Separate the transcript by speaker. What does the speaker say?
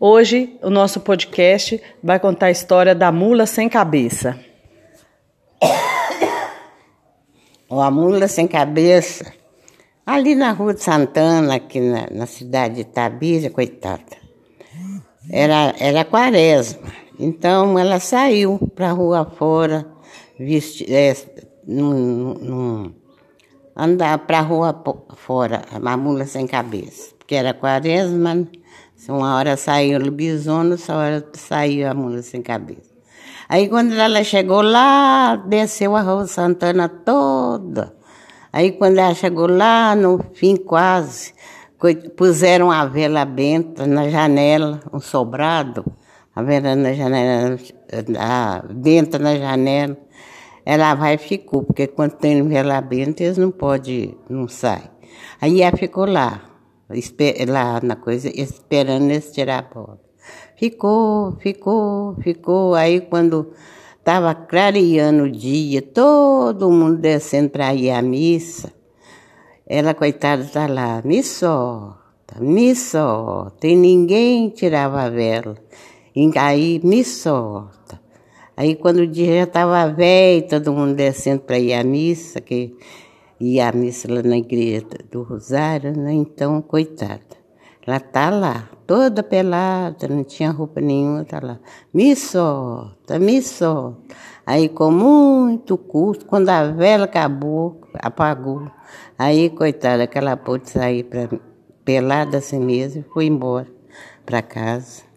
Speaker 1: Hoje, o nosso podcast vai contar a história da mula sem cabeça.
Speaker 2: a mula sem cabeça, ali na rua de Santana, aqui na, na cidade de Itabira, coitada. Era, era quaresma. Então ela saiu para a rua fora, vesti, é, num, num, andar para a rua fora, uma mula sem cabeça. Porque era quaresma, uma hora saiu o lobisomem, outra hora saiu a mula sem cabeça. Aí quando ela chegou lá, desceu a Rua Santana toda. Aí quando ela chegou lá, no fim quase, puseram a vela benta na janela, um sobrado, a vela na janela, a benta na janela. Ela vai e ficou, porque quando tem vela benta, eles não podem, não saem. Aí ela ficou lá, lá na coisa, esperando eles tirar a bola. Ficou, ficou, ficou. Aí quando estava clareando o dia, todo mundo descendo para ir à missa, ela, coitada, está lá, me solta, me solta. E ninguém tirava a vela. E aí, me solta. Aí quando o dia já estava velho, todo mundo descendo para ir à missa, que ia à missa lá na igreja do Rosário, né? Então, coitada. Ela tá lá, toda pelada, não tinha roupa nenhuma, tá lá. Me solta, me solta. Aí, com muito custo, quando a vela acabou, apagou. Aí, coitada, que ela pôde sair pra, pelada assim mesmo e foi embora para casa.